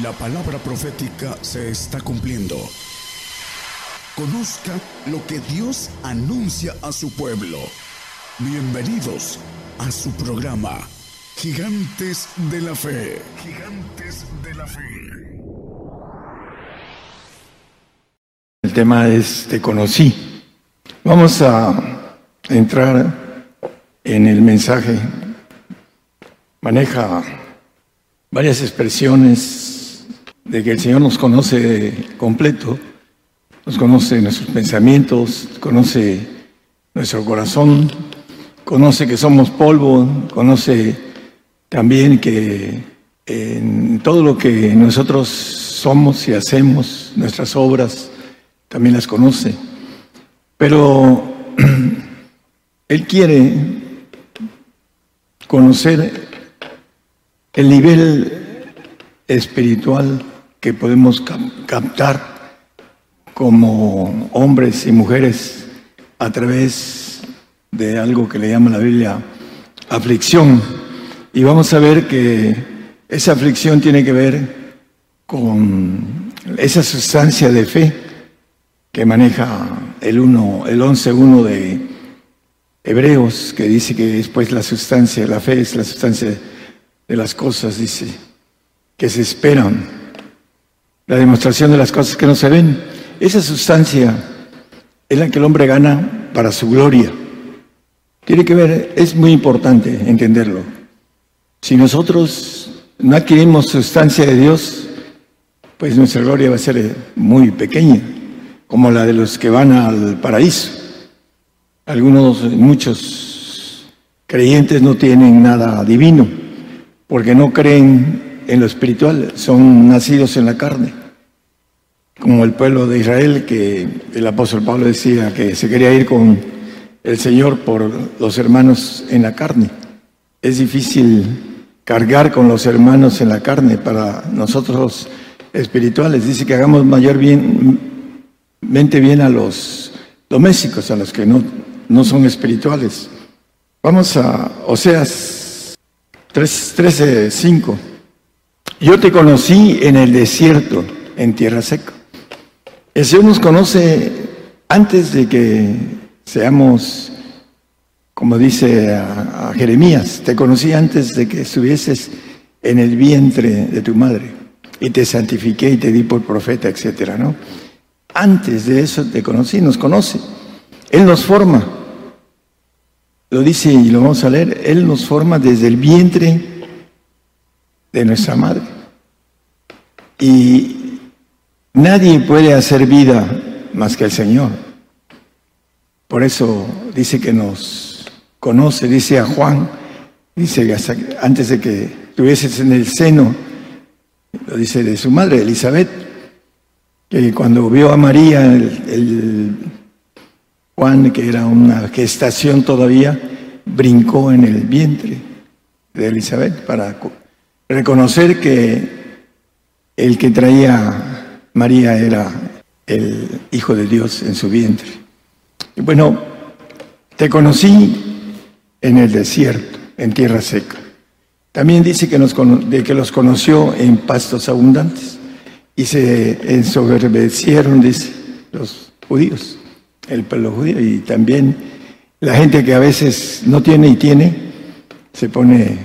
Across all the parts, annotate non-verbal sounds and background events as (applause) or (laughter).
La palabra profética se está cumpliendo. Conozca lo que Dios anuncia a su pueblo. Bienvenidos a su programa, Gigantes de la Fe. Gigantes de la Fe. El tema es Te conocí. Vamos a entrar en el mensaje. Maneja varias expresiones de que el Señor nos conoce completo, nos conoce nuestros pensamientos, conoce nuestro corazón, conoce que somos polvo, conoce también que en todo lo que nosotros somos y hacemos, nuestras obras, también las conoce. Pero (clears throat) Él quiere conocer el nivel espiritual que podemos captar como hombres y mujeres a través de algo que le llama la Biblia aflicción. Y vamos a ver que esa aflicción tiene que ver con esa sustancia de fe que maneja el 1, el 11.1 de Hebreos, que dice que después la sustancia, la fe es la sustancia de las cosas, dice, que se esperan la demostración de las cosas que no se ven. Esa sustancia es la que el hombre gana para su gloria. Tiene que ver, es muy importante entenderlo. Si nosotros no adquirimos sustancia de Dios, pues nuestra gloria va a ser muy pequeña, como la de los que van al paraíso. Algunos, muchos creyentes no tienen nada divino, porque no creen en lo espiritual, son nacidos en la carne. Como el pueblo de Israel, que el apóstol Pablo decía que se quería ir con el Señor por los hermanos en la carne. Es difícil cargar con los hermanos en la carne para nosotros espirituales. Dice que hagamos mayor bien, mente bien a los domésticos, a los que no, no son espirituales. Vamos a Oseas 13, 5. Yo te conocí en el desierto, en tierra seca. El Señor nos conoce antes de que seamos, como dice a, Jeremías, te conocí antes de que estuvieses en el vientre de tu madre y te santifiqué y te di por profeta, etcétera, ¿no? Antes de eso te conocí, nos conoce. Él nos forma. Lo dice y lo vamos a leer. Él nos forma desde el vientre de nuestra madre. Y nadie puede hacer vida más que el Señor. Por eso dice que nos conoce, dice a Juan, dice que antes de que estuvieses en el seno, lo dice de su madre, Elizabeth, que cuando vio a María, el Juan, que era una gestación todavía, brincó en el vientre de Elizabeth para reconocer que el que traía María era el Hijo de Dios en su vientre. Bueno, te conocí en el desierto, en tierra seca. También dice que, nos, de que los conoció en pastos abundantes y se ensoberbecieron, dice, los judíos, el pueblo judío, y también la gente que a veces no tiene y tiene, se pone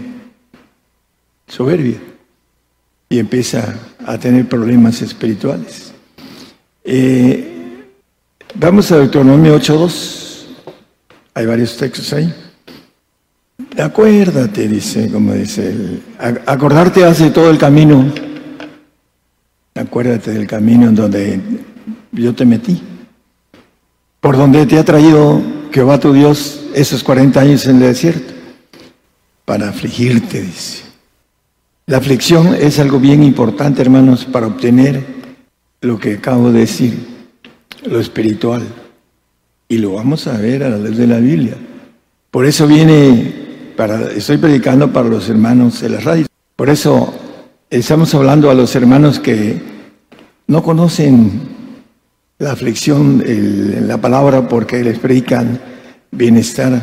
soberbia y empieza a tener problemas espirituales. Eh, vamos a Deuteronomio 8.2. Hay varios textos ahí. Acuérdate, dice, como dice. Acordarte hace todo el camino. Acuérdate del camino en donde yo te metí. Por donde te ha traído Jehová tu Dios esos 40 años en el desierto. Para afligirte, dice. La aflicción es algo bien importante, hermanos, para obtener lo que acabo de decir, lo espiritual. Y lo vamos a ver a la luz de la Biblia. Por eso viene, para, estoy predicando para los hermanos de la radio. Por eso estamos hablando a los hermanos que no conocen la aflicción, la palabra, porque les predican bienestar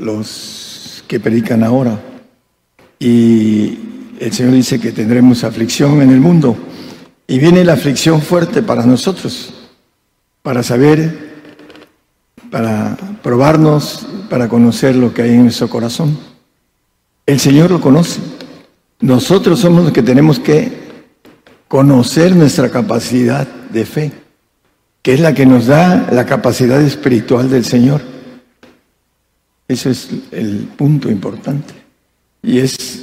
los que predican ahora. Y el Señor dice que tendremos aflicción en el mundo. Y viene la aflicción fuerte para nosotros, para saber, para probarnos, para conocer lo que hay en nuestro corazón. El Señor lo conoce. Nosotros somos los que tenemos que conocer nuestra capacidad de fe, que es la que nos da la capacidad espiritual del Señor. Eso es el punto importante. Y es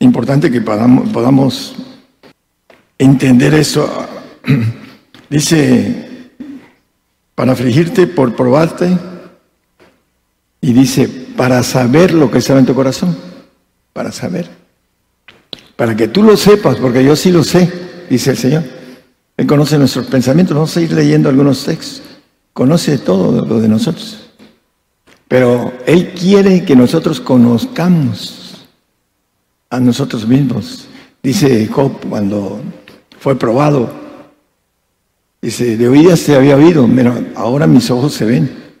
importante que podamos, entender eso. (clears throat) Dice, para afligirte, por probarte, y dice, para saber lo que estaba en tu corazón, para saber. Para que tú lo sepas, porque yo sí lo sé, dice el Señor. Él conoce nuestros pensamientos, vamos a ir leyendo algunos textos. Conoce todo lo de nosotros. Pero Él quiere que nosotros conozcamos a nosotros mismos. Dice Job cuando fue probado, dice, de oídas te había oído, pero ahora mis ojos se ven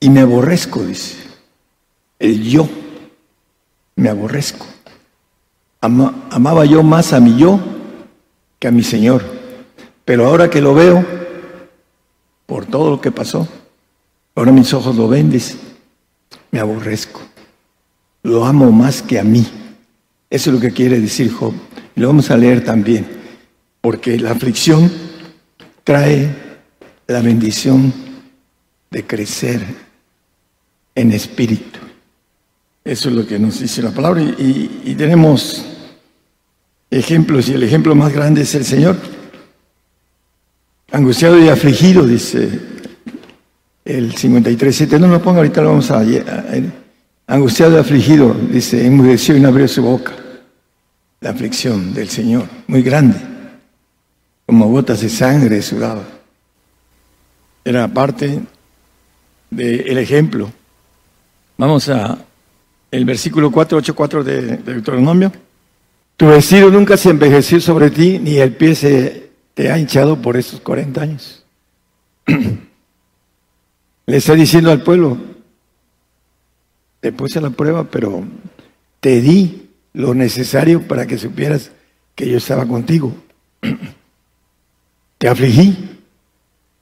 y me aborrezco, dice. El yo, me aborrezco. amaba yo más a mi yo que a mi Señor. Pero ahora que lo veo, por todo lo que pasó, ahora mis ojos lo ven, dice me aborrezco. Lo amo más que a mí. Eso es lo que quiere decir Job. Lo vamos a leer también, porque la aflicción trae la bendición de crecer en espíritu. Eso es lo que nos dice la palabra. Y, y tenemos ejemplos, y el ejemplo más grande es el Señor. Angustiado y afligido, dice el 53.7, no lo pongo ahorita, lo vamos a, Angustiado y afligido, dice, enmudeció y no abrió su boca. La aflicción del Señor, muy grande, como gotas de sangre sudaba. Era parte del ejemplo. Vamos a el versículo 484 de, de Deuteronomio. Tu vestido nunca se envejeció sobre ti, ni el pie se te ha hinchado por esos 40 años. (clears throat) Le está diciendo al pueblo, te puse la prueba, pero te di lo necesario para que supieras que yo estaba contigo. (clears throat) Te afligí,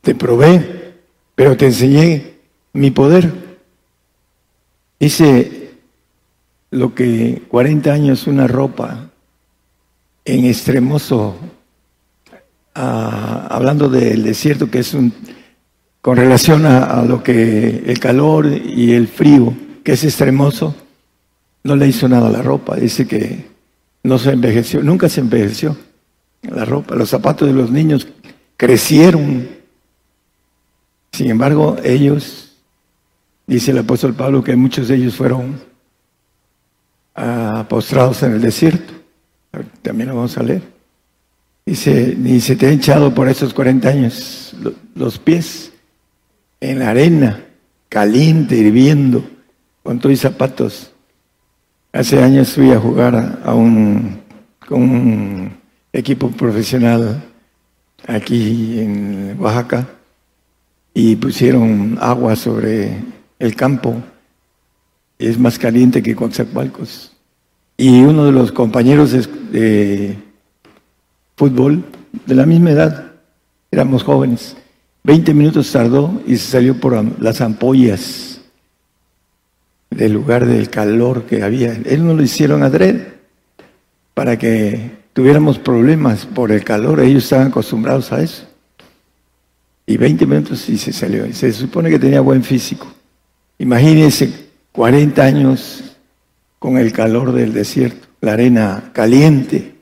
te probé, pero te enseñé mi poder. Hice lo que 40 años una ropa en extremoso, ah, hablando del desierto, que es un con relación a, lo que el calor y el frío, que es extremoso, no le hizo nada a la ropa. Dice que no se envejeció, nunca se envejeció la ropa. Los zapatos de los niños crecieron. Sin embargo, ellos, dice el apóstol Pablo, que muchos de ellos fueron ah, postrados en el desierto. También lo vamos a leer. Dice, ni se te ha hinchado por esos 40 años los pies en la arena, caliente, hirviendo, con todos zapatos. Hace años fui a jugar a un, con un equipo profesional aquí en Oaxaca y pusieron agua sobre el campo. Es más caliente que Coatzacoalcos. Y uno de los compañeros de fútbol, de la misma edad, éramos jóvenes, Veinte minutos tardó y se salió por las ampollas del lugar del calor que había. Él no lo hicieron adrede para que tuviéramos problemas por el calor. Ellos estaban acostumbrados a eso. Y 20 minutos y se salió. Y se supone que tenía buen físico. Imagínense 40 años con el calor del desierto, la arena caliente,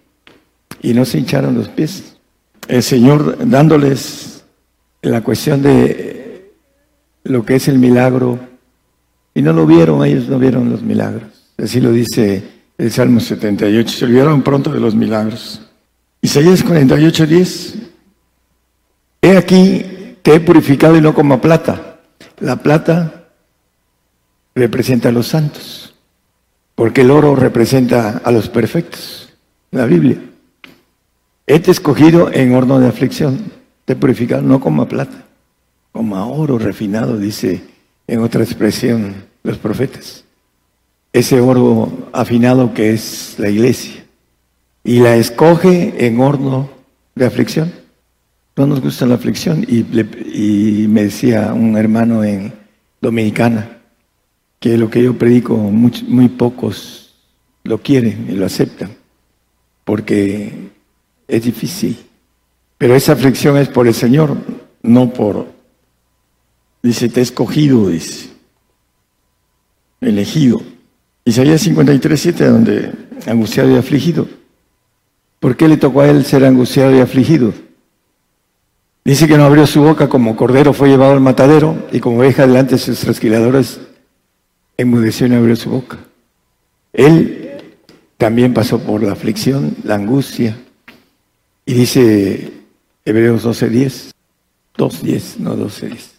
y no se hincharon los pies. El Señor dándoles la cuestión de lo que es el milagro, y no lo vieron, ellos no vieron los milagros. Así lo dice el Salmo 78, se olvidaron pronto de los milagros. Isaías 48, 10. He aquí, te he purificado y no como plata. La plata representa a los santos, porque el oro representa a los perfectos, la Biblia. He escogido en horno de aflicción purificado no como a plata, como a oro refinado, dice en otra expresión los profetas. Ese oro afinado que es la iglesia, y la escoge en horno de aflicción. No nos gusta la aflicción y, y me decía un hermano en Dominicana que lo que yo predico muy, muy pocos lo quieren y lo aceptan porque es difícil. Pero esa aflicción es por el Señor, no por, dice, te he escogido, dice, elegido. Isaías 53, 7, donde angustiado y afligido. ¿Por qué le tocó a él ser angustiado y afligido? Dice que no abrió su boca como cordero fue llevado al matadero y como oveja delante de sus trasquiladores enmudeció y no abrió su boca. Él también pasó por la aflicción, la angustia. Y dice Hebreos 12:10, 2:10, no 12:10.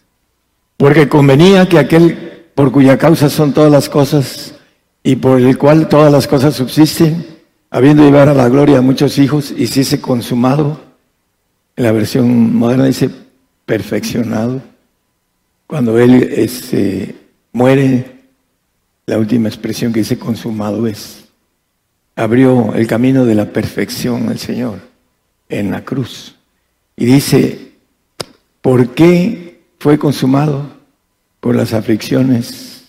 Porque convenía que aquel por cuya causa son todas las cosas y por el cual todas las cosas subsisten, habiendo llevar a la gloria a muchos hijos, hiciese consumado, en la versión moderna dice perfeccionado, cuando Él este, muere, la última expresión que dice consumado es, abrió el camino de la perfección el Señor en la cruz. Y dice, ¿por qué fue consumado? Por las aflicciones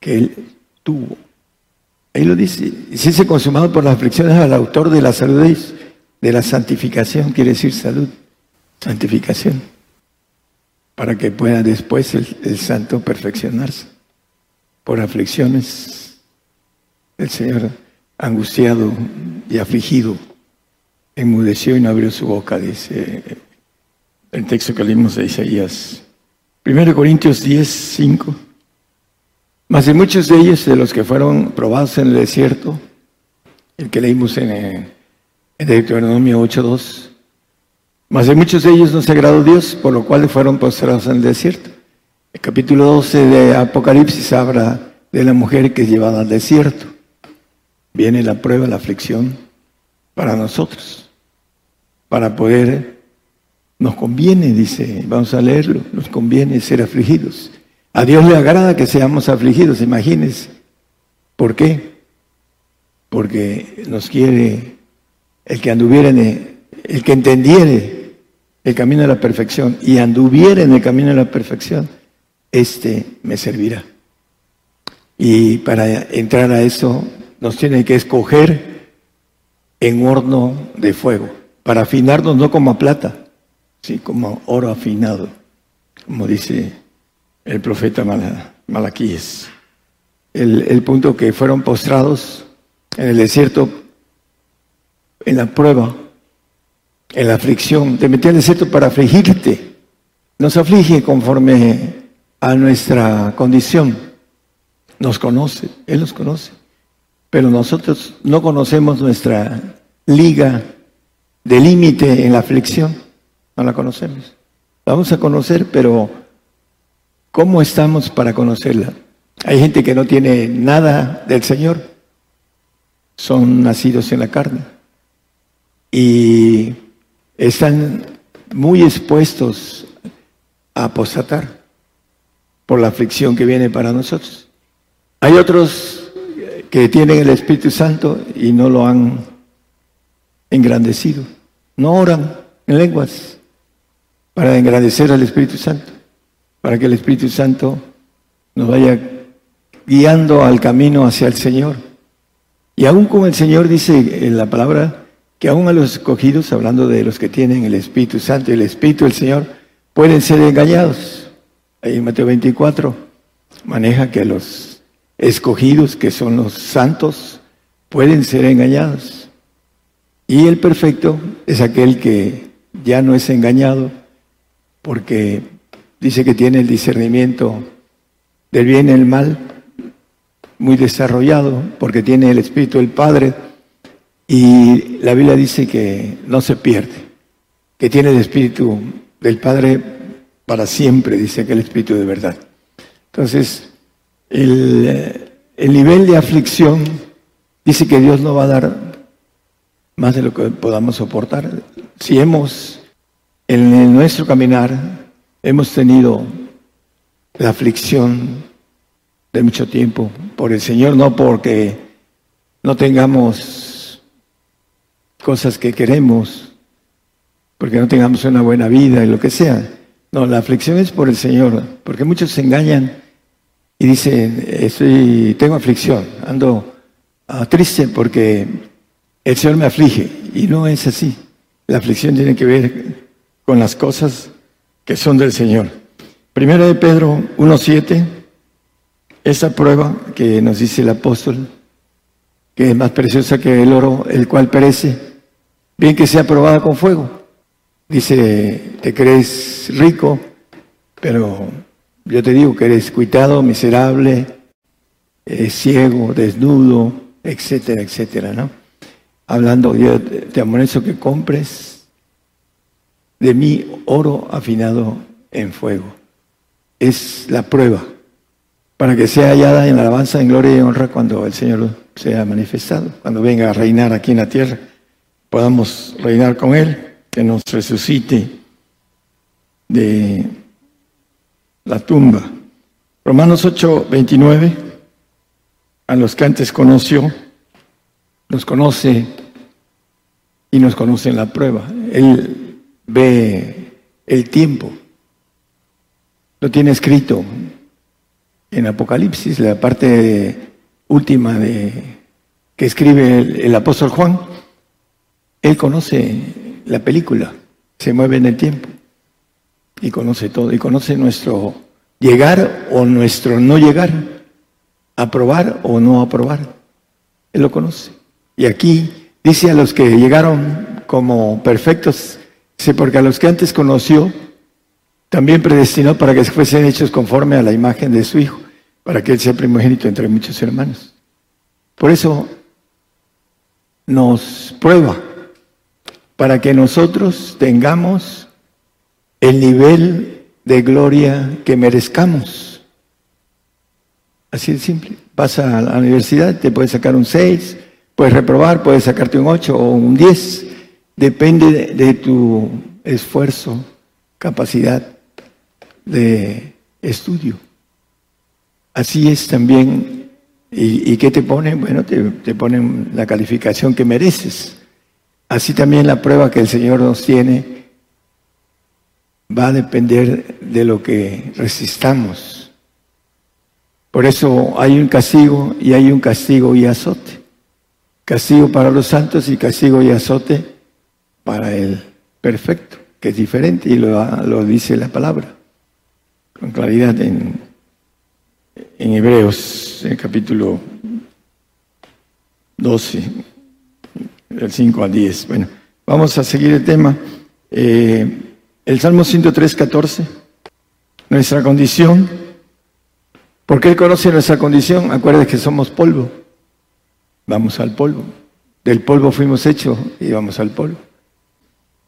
que Él tuvo. Ahí lo dice, si se consumado por las aflicciones al autor de la salud, de la santificación, quiere decir salud, santificación, para que pueda después el, santo perfeccionarse. Por aflicciones, el Señor angustiado y afligido, enmudeció y no abrió su boca, dice el texto que leímos de Isaías. 1 Corintios 10, 5. Más de muchos de ellos, de los que fueron probados en el desierto, el que leímos en, eh, en Deuteronomio 8.2, más de muchos de ellos no se agradó Dios, por lo cual fueron postrados en el desierto. El capítulo 12 de Apocalipsis habla de la mujer que es llevada al desierto. Viene la prueba, la aflicción para nosotros, para poder, nos conviene, dice, vamos a leerlo, nos conviene ser afligidos. A Dios le agrada que seamos afligidos, imagínense. ¿Por qué? Porque nos quiere el que anduviera en el, que entendiere el camino de la perfección y anduviera en el camino de la perfección, este me servirá. Y para entrar a eso nos tiene que escoger en horno de fuego, para afinarnos no como a plata, sí como oro afinado, como dice el profeta Malaquíes. El, el punto que fueron postrados en el desierto, en la prueba, en la aflicción. Te metí el desierto para afligirte. Nos aflige conforme a nuestra condición. Nos conoce, Él nos conoce. Pero nosotros no conocemos nuestra liga de límite en la aflicción. No la conocemos. Vamos a conocer, pero ¿Cómo estamos para conocerla? Hay gente que no tiene nada del Señor, son nacidos en la carne y están muy expuestos a apostatar por la aflicción que viene para nosotros. Hay otros que tienen el Espíritu Santo y no lo han engrandecido, no oran en lenguas para engrandecer al Espíritu Santo para que el Espíritu Santo nos vaya guiando al camino hacia el Señor. Y aún como el Señor dice en la palabra, que aún a los escogidos, hablando de los que tienen el Espíritu Santo y el Espíritu del Señor, pueden ser engañados. Ahí en Mateo 24 maneja que los escogidos, que son los santos, pueden ser engañados. Y el perfecto es aquel que ya no es engañado, porque Dice que tiene el discernimiento del bien y el mal muy desarrollado porque tiene el Espíritu del Padre y la Biblia dice que no se pierde, que tiene el Espíritu del Padre para siempre, dice que el Espíritu de verdad. Entonces, el, el nivel de aflicción dice que Dios no va a dar más de lo que podamos soportar. Si hemos en nuestro caminar Hemos tenido la aflicción de mucho tiempo por el Señor, no porque no tengamos cosas que queremos, porque no tengamos una buena vida y lo que sea. No, la aflicción es por el Señor, porque muchos se engañan y dicen, estoy, tengo aflicción, ando ah, triste porque el Señor me aflige. Y no es así. La aflicción tiene que ver con las cosas que son del Señor. Primera de Pedro 1.7, esa prueba que nos dice el apóstol, que es más preciosa que el oro, el cual perece, bien que sea probada con fuego. Dice, te crees rico, pero yo te digo que eres cuitado, miserable, ciego, desnudo, etcétera, etcétera, ¿no? Hablando, yo te amonesto que compres de mí oro afinado en fuego. Es la prueba para que sea hallada en alabanza, en gloria y honra cuando el Señor sea manifestado, cuando venga a reinar aquí en la tierra, podamos reinar con Él, que nos resucite de la tumba. Romanos 8, 29, a los que antes conoció, nos conoce y nos conoce en la prueba. Él ve el tiempo. Lo tiene escrito en Apocalipsis, la parte última de, que escribe el, apóstol Juan. Él conoce la película, se mueve en el tiempo y conoce todo, y conoce nuestro llegar o nuestro no llegar, aprobar o no aprobar. Él lo conoce. Y aquí dice a los que llegaron como perfectos, dice, porque a los que antes conoció, también predestinó para que fuesen hechos conforme a la imagen de su Hijo, para que Él sea primogénito entre muchos hermanos. Por eso nos prueba, para que nosotros tengamos el nivel de gloria que merezcamos. Así de simple. Vas a la universidad, te puedes sacar un 6, puedes reprobar, puedes sacarte un 8 o un 10. Depende de, tu esfuerzo, capacidad de estudio. Así es también. ¿Y, qué te ponen? Bueno, te, te ponen la calificación que mereces. Así también la prueba que el Señor nos tiene va a depender de lo que resistamos. Por eso hay un castigo y hay un castigo y azote. Castigo para los santos y castigo y azote para el perfecto, que es diferente y lo, dice la palabra con claridad en, en Hebreos, en capítulo 12, del 5 al 10. Bueno, vamos a seguir el tema. Eh, el Salmo 103, 14, nuestra condición. porque Él conoce nuestra condición? Acuérdate que somos polvo. Vamos al polvo. Del polvo fuimos hechos y vamos al polvo.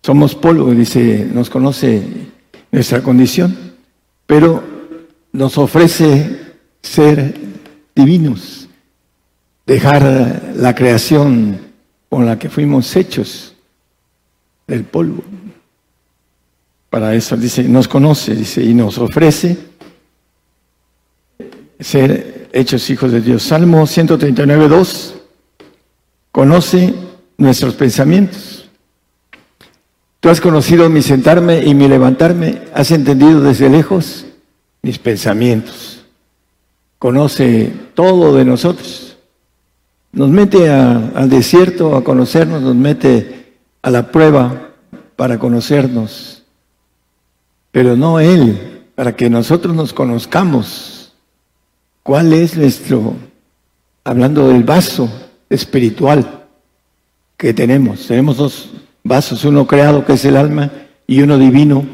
Somos polvo, dice, nos conoce nuestra condición, pero nos ofrece ser divinos, dejar la creación con la que fuimos hechos del polvo. Para eso dice, nos conoce, dice, y nos ofrece ser hechos hijos de Dios. Salmo 139, 2, conoce nuestros pensamientos. Tú has conocido mi sentarme y mi levantarme, has entendido desde lejos mis pensamientos. Conoce todo de nosotros. Nos mete al desierto a conocernos, nos mete a la prueba para conocernos pero no Él, para que nosotros nos conozcamos. ¿Cuál es nuestro, hablando del vaso espiritual que tenemos? Tenemos dos vasos, uno creado que es el alma y uno divino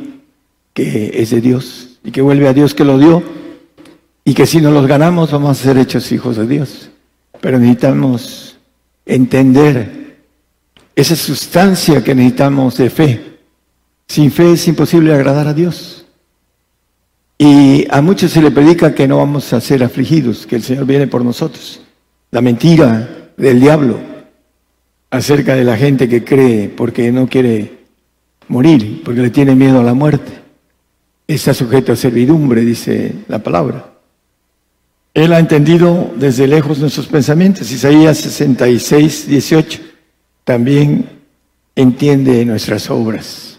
que es de Dios y que vuelve a Dios que lo dio y que si no los ganamos vamos a ser hechos hijos de Dios. Pero necesitamos entender esa sustancia que necesitamos de fe sin fe es imposible agradar a Dios. Y a muchos se le predica que no vamos a ser afligidos, que el Señor viene por nosotros. La mentira del diablo acerca de la gente que cree porque no quiere morir, porque le tiene miedo a la muerte. Está sujeto a servidumbre, dice la palabra. Él ha entendido desde lejos nuestros pensamientos. Isaías 66, 18 también entiende nuestras obras.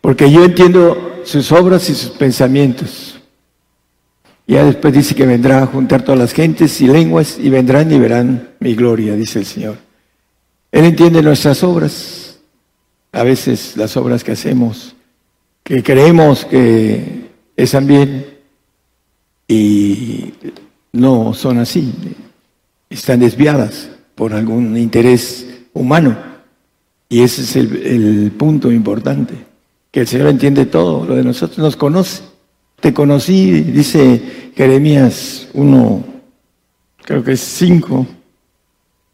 Porque yo entiendo sus obras y sus pensamientos. Ya después dice que vendrá a juntar todas las gentes y lenguas y vendrán y verán mi gloria, dice el Señor. Él entiende nuestras obras, a veces las obras que hacemos, que creemos que están bien y no son así, están desviadas por algún interés humano. Y ese es el, el punto importante, que el Señor entiende todo, lo de nosotros nos conoce. Te conocí, dice Jeremías 1, creo que es 5,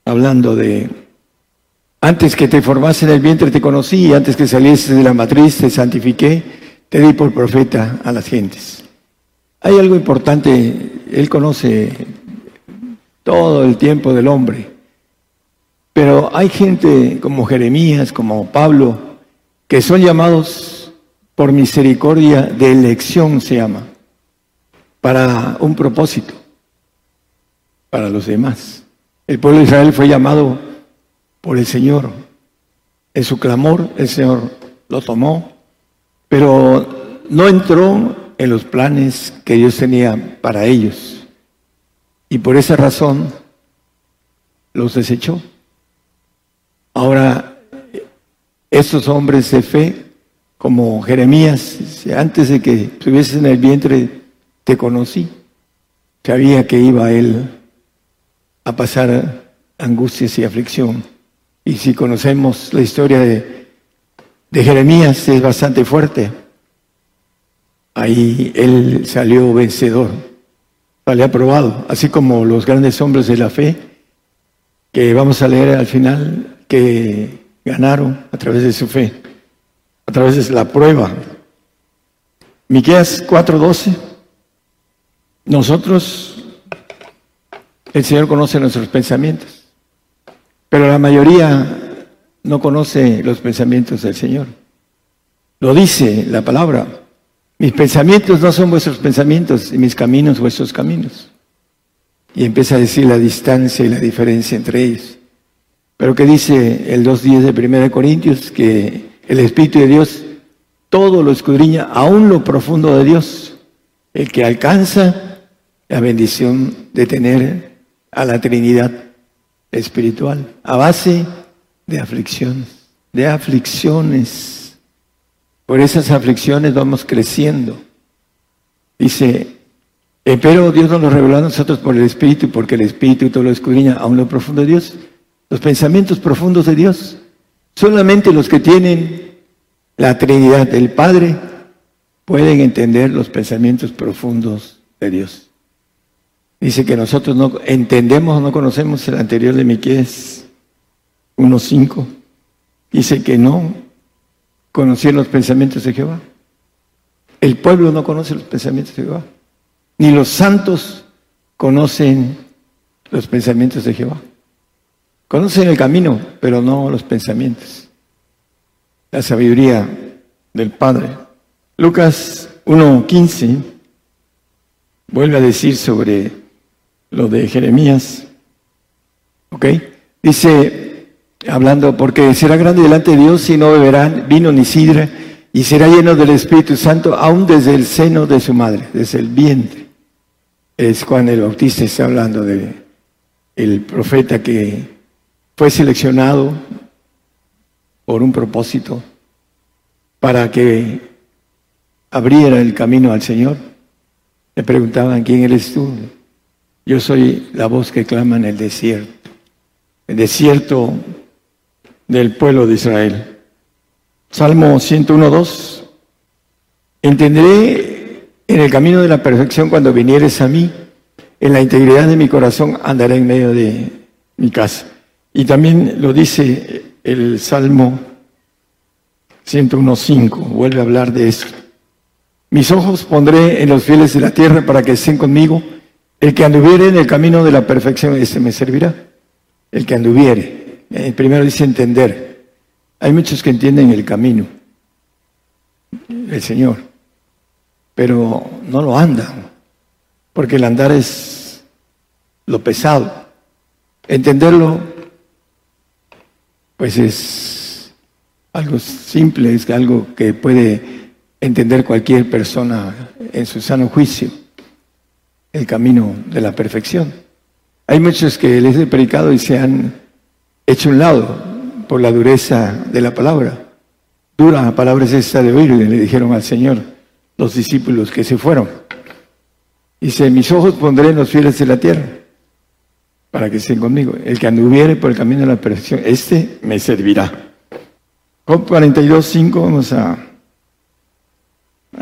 hablando de, antes que te formase en el vientre te conocí, antes que salieses de la matriz te santifiqué, te di por profeta a las gentes. Hay algo importante, Él conoce todo el tiempo del hombre, pero hay gente como Jeremías, como Pablo, que son llamados por misericordia de elección se llama, para un propósito, para los demás. El pueblo de Israel fue llamado por el Señor. En su clamor el Señor lo tomó, pero no entró en los planes que Dios tenía para ellos. Y por esa razón los desechó. Ahora, estos hombres de fe como Jeremías, antes de que estuvieses en el vientre, te conocí. Sabía que iba él a pasar angustias y aflicción. Y si conocemos la historia de, Jeremías, es bastante fuerte. Ahí él salió vencedor, salió aprobado, así como los grandes hombres de la fe, que vamos a leer al final, que ganaron a través de su fe a través de la prueba. Miqueas 4:12. Nosotros, el Señor conoce nuestros pensamientos, pero la mayoría no conoce los pensamientos del Señor. Lo dice la palabra. Mis pensamientos no son vuestros pensamientos y mis caminos vuestros caminos. Y empieza a decir la distancia y la diferencia entre ellos. Pero que dice el 2.10 de 1 Corintios que el Espíritu de Dios todo lo escudriña, aún lo profundo de Dios, el que alcanza la bendición de tener a la Trinidad espiritual, a base de aflicciones, de aflicciones. Por esas aflicciones vamos creciendo. Dice, pero Dios nos lo reveló a nosotros por el Espíritu, porque el Espíritu todo lo escudriña, aún lo profundo de Dios. Los pensamientos profundos de Dios. Solamente los que tienen la Trinidad, del Padre, pueden entender los pensamientos profundos de Dios. Dice que nosotros no entendemos o no conocemos el anterior de Miqueas 1.5. Dice que no conocían los pensamientos de Jehová. El pueblo no conoce los pensamientos de Jehová. Ni los santos conocen los pensamientos de Jehová. Conocen el camino, pero no los pensamientos. La sabiduría del Padre. Lucas 1.15 vuelve a decir sobre lo de Jeremías. ¿Ok? Dice, hablando, porque será grande delante de Dios y no beberán vino ni sidra, y será lleno del Espíritu Santo aún desde el seno de su madre, desde el vientre. Es Juan el Bautista está hablando de el profeta que fue seleccionado por un propósito para que abriera el camino al Señor. Le preguntaban, ¿quién eres tú? Yo soy la voz que clama en el desierto, el desierto del pueblo de Israel. Salmo 101.2. Entenderé en el camino de la perfección cuando vinieres a mí, en la integridad de mi corazón andaré en medio de mi casa. Y también lo dice el Salmo 101.5, vuelve a hablar de eso. Mis ojos pondré en los fieles de la tierra para que estén conmigo. El que anduviere en el camino de la perfección, ese me servirá. El que anduviere. Eh, primero dice entender. Hay muchos que entienden el camino, el Señor, pero no lo andan, porque el andar es lo pesado. Entenderlo pues es algo simple, es algo que puede entender cualquier persona en su sano juicio, el camino de la perfección. Hay muchos que les he predicado y se han hecho un lado por la dureza de la palabra. Dura palabra es esta de oír, le dijeron al Señor los discípulos que se fueron. Dice, mis ojos pondré en los fieles de la tierra para que estén conmigo. El que anduviere por el camino de la perfección, este me servirá. Con 42, 5 vamos a,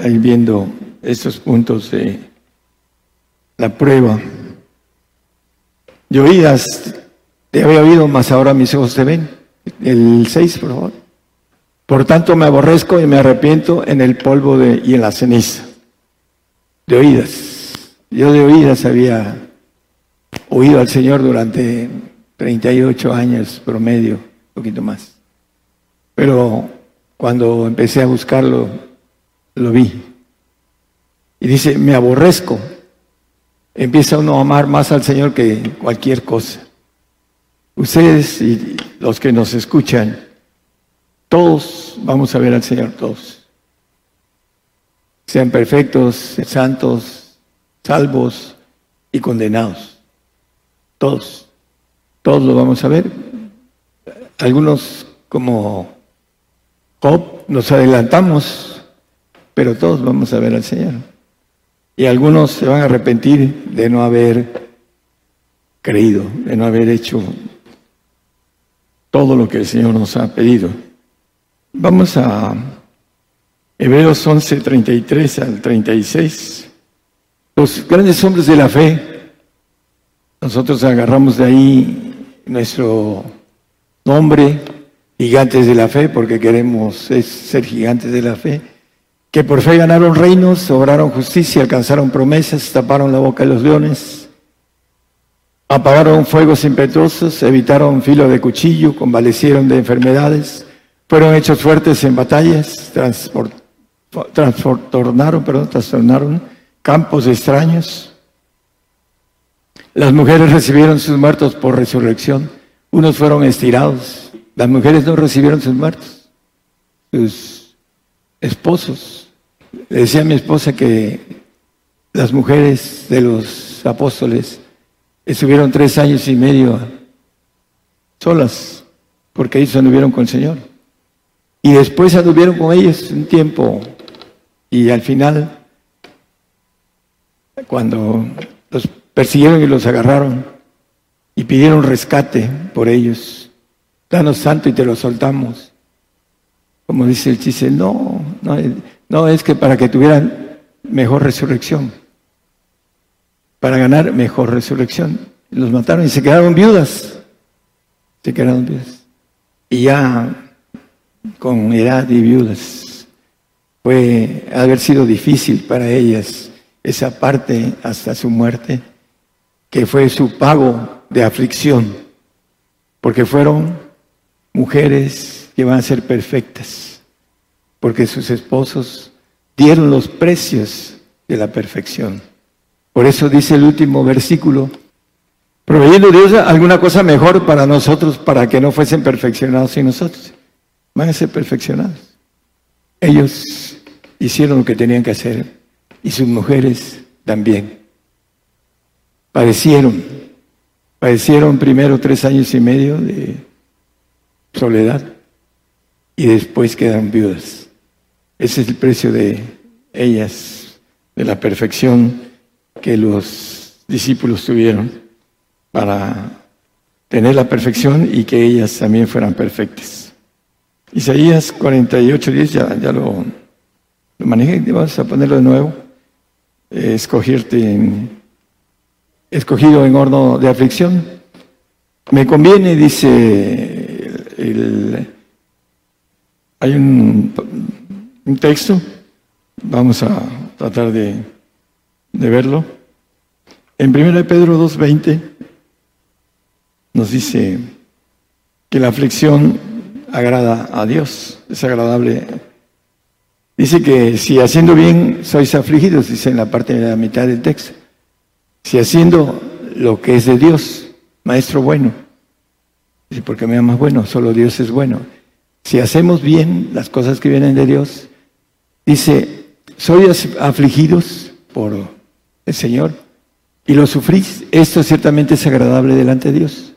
ir viendo estos puntos de la prueba. Yo oídas, te había oído, mas ahora mis ojos te ven. El 6, por favor. Por tanto me aborrezco y me arrepiento en el polvo de, y en la ceniza. De oídas. Yo de oídas había oído al Señor durante 38 años promedio, un poquito más. Pero cuando empecé a buscarlo, lo vi. Y dice, me aborrezco. Empieza uno a amar más al Señor que cualquier cosa. Ustedes y los que nos escuchan, todos vamos a ver al Señor, todos. Sean perfectos, santos, salvos y condenados. Todos. Todos lo vamos a ver. Algunos como Job, nos adelantamos, pero todos vamos a ver al Señor. Y algunos se van a arrepentir de no haber creído, de no haber hecho todo lo que el Señor nos ha pedido. Vamos a Hebreos 11, 33 al 36. Los grandes hombres de la fe, nosotros agarramos de ahí nuestro nombre, gigantes de la fe, porque queremos ser gigantes de la fe, que por fe ganaron reinos, obraron justicia, alcanzaron promesas, taparon la boca de los leones, apagaron fuegos impetuosos, evitaron filo de cuchillo, convalecieron de enfermedades, fueron hechos fuertes en batallas, trastornaron, campos extraños. Las mujeres recibieron sus muertos por resurrección, unos fueron estirados, las mujeres no recibieron sus muertos, sus esposos. Le decía a mi esposa que las mujeres de los apóstoles estuvieron tres años y medio solas, porque ellos anduvieron con el Señor. Y después anduvieron con ellos un tiempo y al final, cuando los persiguieron y los agarraron y pidieron rescate por ellos, danos santo y te lo soltamos. Como dice el chiste, no, no, no es que para que tuvieran mejor resurrección, para ganar mejor resurrección. Los mataron y se quedaron viudas. Se quedaron viudas. Y ya con edad y viudas, fue haber sido difícil para ellas esa parte hasta su muerte, que fue su pago de aflicción, porque fueron mujeres que van a ser perfectas, porque sus esposos dieron los precios de la perfección. Por eso dice el último versículo, proveyendo Dios alguna cosa mejor para nosotros, para que no fuesen perfeccionados y nosotros. Van a ser perfeccionados. Ellos hicieron lo que tenían que hacer y sus mujeres también. Padecieron, padecieron primero tres años y medio de soledad y después quedan viudas. Ese es el precio de ellas, de la perfección que los discípulos tuvieron para tener la perfección y que ellas también fueran perfectas. Isaías 48, 10, ya, ya lo, lo manejé, vamos a ponerlo de nuevo. escogerte en, escogido en horno de aflicción. Me conviene, dice hay un, texto, vamos a tratar de, verlo. En 1 Pedro 2.20 nos dice que la aflicción agrada a Dios, es agradable. Dice que si haciendo bien sois afligidos, dice en la parte de la mitad del texto. Si haciendo lo que es de Dios, maestro bueno, ¿Y por qué me amas bueno? Solo Dios es bueno. si hacemos bien las cosas que vienen de Dios, dice, soy afligidos por el Señor y lo sufrís, esto ciertamente es agradable delante de Dios.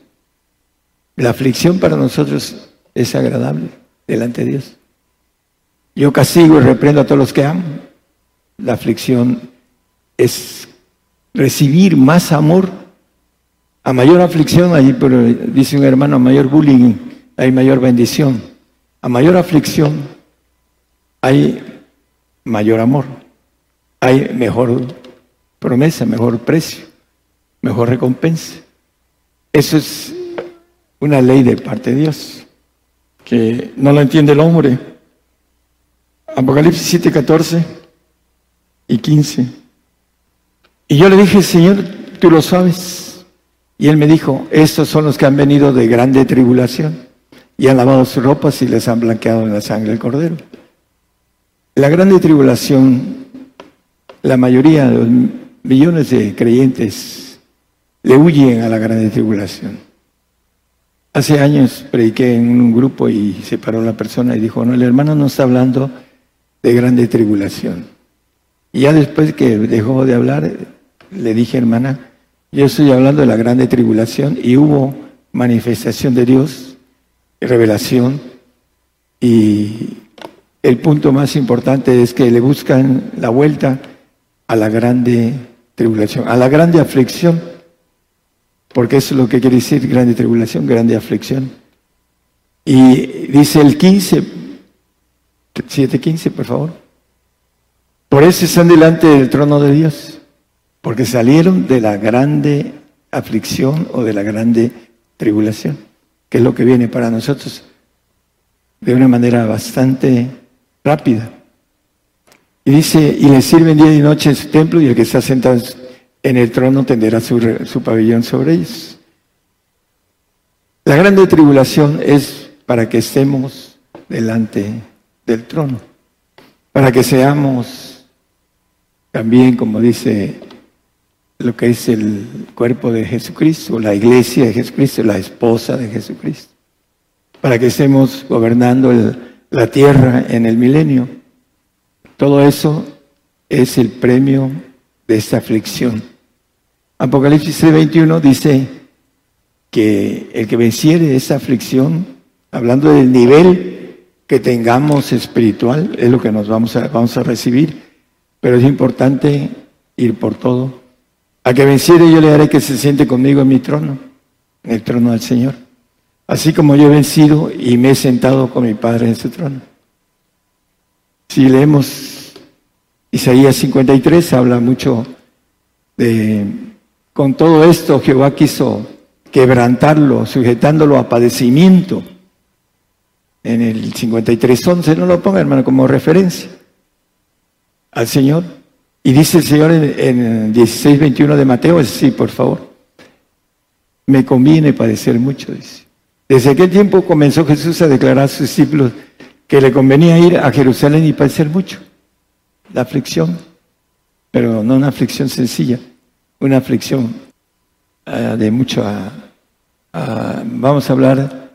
La aflicción para nosotros es agradable delante de Dios. Yo castigo y reprendo a todos los que amo. La aflicción es recibir más amor. A mayor aflicción, ahí pero dice un hermano, a mayor bullying hay mayor bendición. A mayor aflicción hay mayor amor. Hay mejor promesa, mejor precio, mejor recompensa. Eso es una ley de parte de Dios, que no lo entiende el hombre. Apocalipsis 7, 14 y 15. Y yo le dije, Señor, tú lo sabes. Y él me dijo, estos son los que han venido de grande tribulación y han lavado sus ropas y les han blanqueado en la sangre del cordero. La grande tribulación, la mayoría de los millones de creyentes le huyen a la grande tribulación. Hace años prediqué en un grupo y se paró la persona y dijo, no, el hermano no está hablando de grande tribulación. Y ya después que dejó de hablar, le dije, hermana, yo estoy hablando de la grande tribulación y hubo manifestación de Dios, revelación, y el punto más importante es que le buscan la vuelta a la grande tribulación, a la grande aflicción, porque eso es lo que quiere decir grande tribulación, grande aflicción. Y dice el 15, 7.15, por favor. Por eso están delante del trono de Dios, porque salieron de la grande aflicción o de la grande tribulación, que es lo que viene para nosotros de una manera bastante rápida. Y dice, y le sirven día y noche en su templo y el que está sentado en el trono tenderá su, su pabellón sobre ellos. La grande tribulación es para que estemos delante del trono, para que seamos también, como dice lo que es el cuerpo de Jesucristo, la iglesia de Jesucristo, la esposa de Jesucristo, para que estemos gobernando el, la tierra en el milenio. Todo eso es el premio de esta aflicción. Apocalipsis 21 dice que el que venciere esa aflicción, hablando del nivel que tengamos espiritual, es lo que nos vamos a, vamos a recibir, pero es importante ir por todo. A que venciere yo le haré que se siente conmigo en mi trono, en el trono del Señor así como yo he vencido y me he sentado con mi Padre en su trono. Si leemos Isaías 53, habla mucho de, con todo esto Jehová quiso quebrantarlo, sujetándolo a padecimiento. En el 53.11, no lo ponga hermano como referencia al Señor. Y dice el Señor en, en 16.21 de Mateo, sí, por favor, me conviene padecer mucho, dice. Desde aquel tiempo comenzó Jesús a declarar a sus discípulos que le convenía ir a Jerusalén y padecer mucho. La aflicción, pero no una aflicción sencilla, una aflicción uh, de mucho, uh, vamos a hablar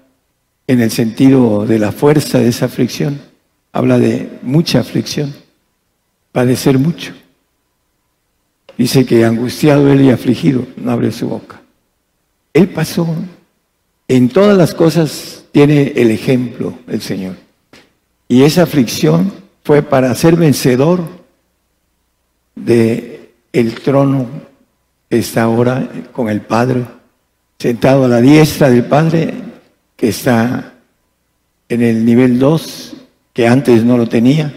en el sentido de la fuerza de esa aflicción, habla de mucha aflicción, padecer mucho. Dice que angustiado él y afligido no abre su boca. Él pasó en todas las cosas tiene el ejemplo el Señor. Y esa aflicción fue para ser vencedor de el trono que está ahora con el Padre, sentado a la diestra del Padre, que está en el nivel 2, que antes no lo tenía,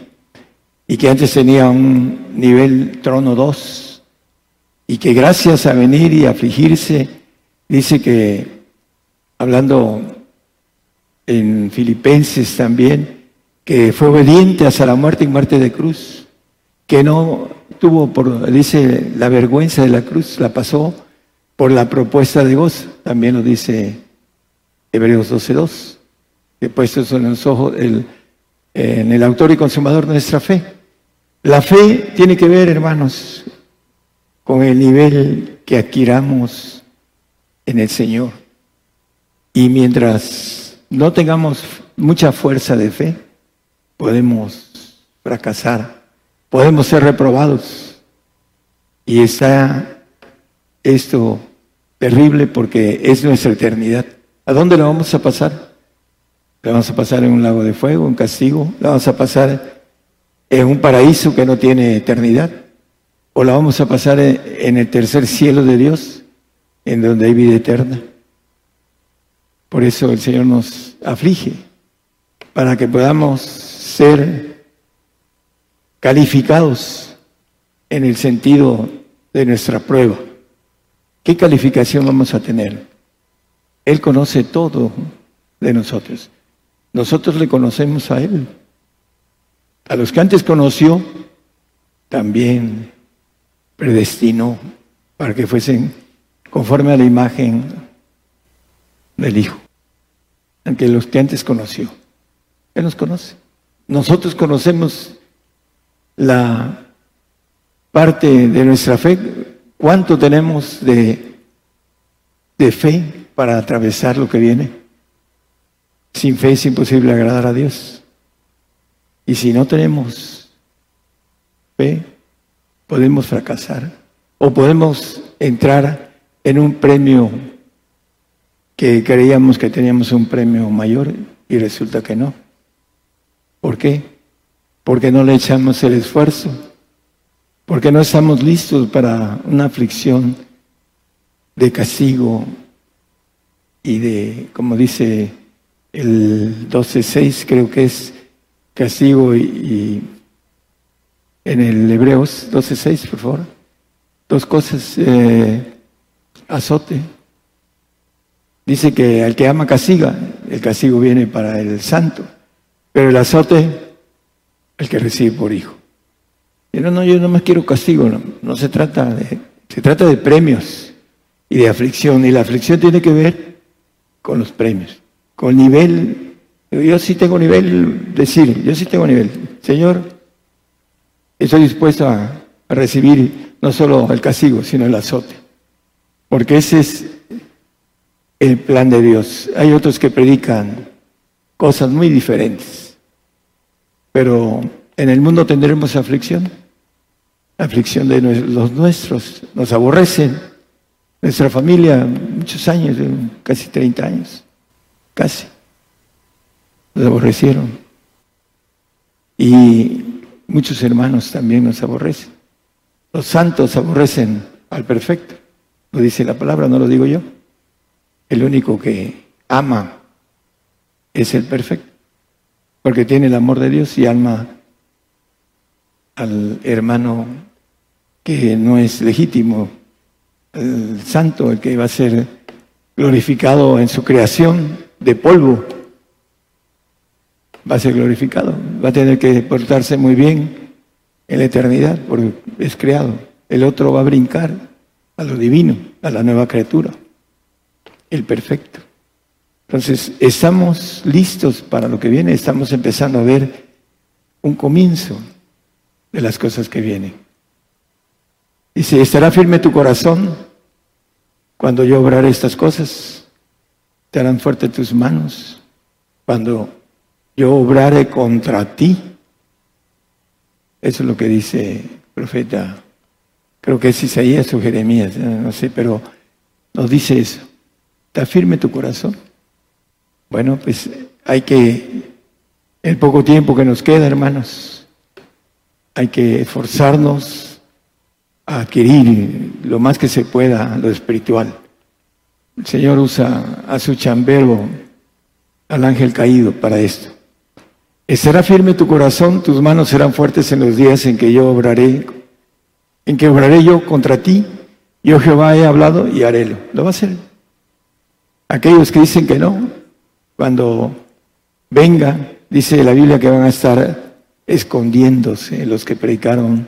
y que antes tenía un nivel trono 2, y que gracias a venir y afligirse, dice que hablando en Filipenses también, que fue obediente hasta la muerte y muerte de cruz, que no tuvo, por, dice, la vergüenza de la cruz, la pasó por la propuesta de gozo, también lo dice Hebreos 12.2, que puestos son los ojos el, en el autor y consumador de nuestra fe. La fe tiene que ver, hermanos, con el nivel que adquiramos en el Señor. Y mientras no tengamos mucha fuerza de fe, podemos fracasar, podemos ser reprobados. Y está esto terrible porque es nuestra eternidad. ¿A dónde la vamos a pasar? ¿La vamos a pasar en un lago de fuego, un castigo? ¿La vamos a pasar en un paraíso que no tiene eternidad? ¿O la vamos a pasar en el tercer cielo de Dios, en donde hay vida eterna? Por eso el Señor nos aflige, para que podamos ser calificados en el sentido de nuestra prueba. ¿Qué calificación vamos a tener? Él conoce todo de nosotros. Nosotros le conocemos a Él. A los que antes conoció, también predestinó para que fuesen conforme a la imagen del Hijo, aunque los que antes conoció. Él nos conoce. Nosotros conocemos la parte de nuestra fe, cuánto tenemos de, de fe para atravesar lo que viene. Sin fe es imposible agradar a Dios. Y si no tenemos fe, podemos fracasar o podemos entrar en un premio que creíamos que teníamos un premio mayor y resulta que no. ¿Por qué? Porque no le echamos el esfuerzo, porque no estamos listos para una aflicción de castigo y de, como dice el 12.6, creo que es castigo y en el Hebreos 12.6, por favor. Dos cosas, eh, azote. Dice que al que ama castiga, el castigo viene para el santo, pero el azote, el que recibe por hijo. Y no, yo no más quiero castigo, no, no se trata de, se trata de premios y de aflicción, y la aflicción tiene que ver con los premios, con nivel, yo sí tengo nivel, decir, yo sí tengo nivel, Señor, Estoy dispuesto a, recibir no solo el castigo, sino el azote. Porque ese es el plan de Dios. Hay otros que predican cosas muy diferentes. Pero en el mundo tendremos aflicción. Aflicción de los nuestros. Nos aborrecen. Nuestra familia, muchos años, casi 30 años. Casi. Nos aborrecieron. Y Muchos hermanos también nos aborrecen. Los santos aborrecen al perfecto. Lo dice la palabra, no lo digo yo. El único que ama es el perfecto, porque tiene el amor de Dios y ama al hermano que no es legítimo, el santo, el que va a ser glorificado en su creación de polvo va a ser glorificado, va a tener que portarse muy bien en la eternidad, porque es creado. El otro va a brincar a lo divino, a la nueva criatura, el perfecto. Entonces, estamos listos para lo que viene, estamos empezando a ver un comienzo de las cosas que vienen. Dice, estará firme tu corazón cuando yo obraré estas cosas, te harán fuerte tus manos cuando yo obraré contra ti. Eso es lo que dice el profeta, creo que es Isaías o Jeremías, no sé, pero nos dice eso. ¿Está firme tu corazón? Bueno, pues hay que, el poco tiempo que nos queda, hermanos, hay que esforzarnos a adquirir lo más que se pueda lo espiritual. El Señor usa a su chambero, al ángel caído, para esto. Estará firme tu corazón, tus manos serán fuertes en los días en que yo obraré, en que obraré yo contra ti. Yo Jehová he hablado y harélo. Lo va a hacer. Aquellos que dicen que no, cuando venga, dice la Biblia que van a estar escondiéndose los que predicaron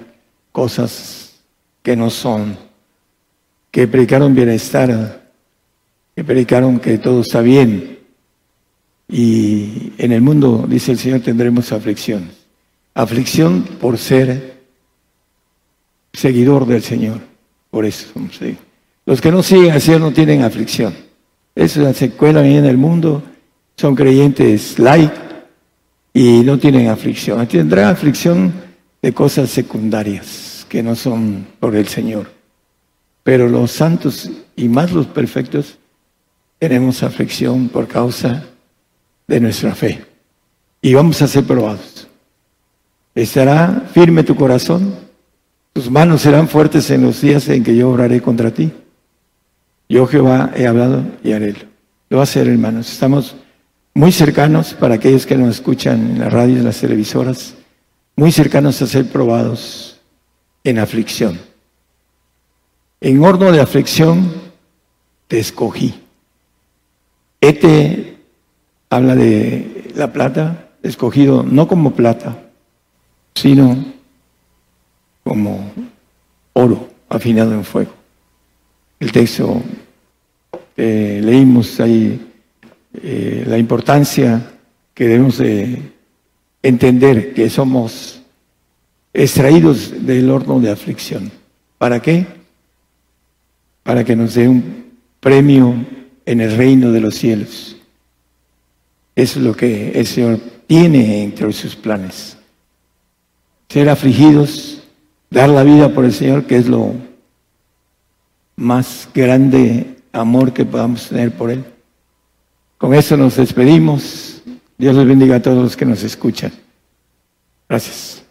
cosas que no son, que predicaron bienestar, que predicaron que todo está bien, y en el mundo, dice el Señor, tendremos aflicción. Aflicción por ser seguidor del Señor. Por eso Los que no siguen al Señor no tienen aflicción. Eso se cuelan ahí en el mundo. Son creyentes light, y no tienen aflicción. Tendrán aflicción de cosas secundarias que no son por el Señor. Pero los santos y más los perfectos tenemos aflicción por causa de nuestra fe. Y vamos a ser probados. Estará firme tu corazón, tus manos serán fuertes en los días en que yo oraré contra ti. Yo Jehová he hablado y haré. Lo va a hacer, hermanos. Estamos muy cercanos para aquellos que nos escuchan en las radios, en las televisoras, muy cercanos a ser probados en aflicción. En horno de aflicción te escogí. Este habla de la plata, escogido no como plata, sino como oro afinado en fuego. El texto que leímos ahí eh, la importancia que debemos de entender que somos extraídos del horno de aflicción. ¿Para qué? Para que nos dé un premio en el reino de los cielos. Eso es lo que el Señor tiene entre sus planes. Ser afligidos, dar la vida por el Señor, que es lo más grande amor que podamos tener por Él. Con eso nos despedimos. Dios les bendiga a todos los que nos escuchan. Gracias.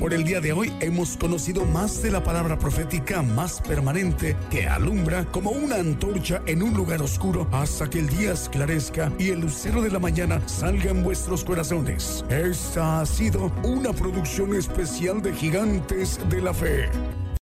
Por el día de hoy hemos conocido más de la palabra profética más permanente que alumbra como una antorcha en un lugar oscuro hasta que el día esclarezca y el lucero de la mañana salga en vuestros corazones. Esta ha sido una producción especial de Gigantes de la Fe.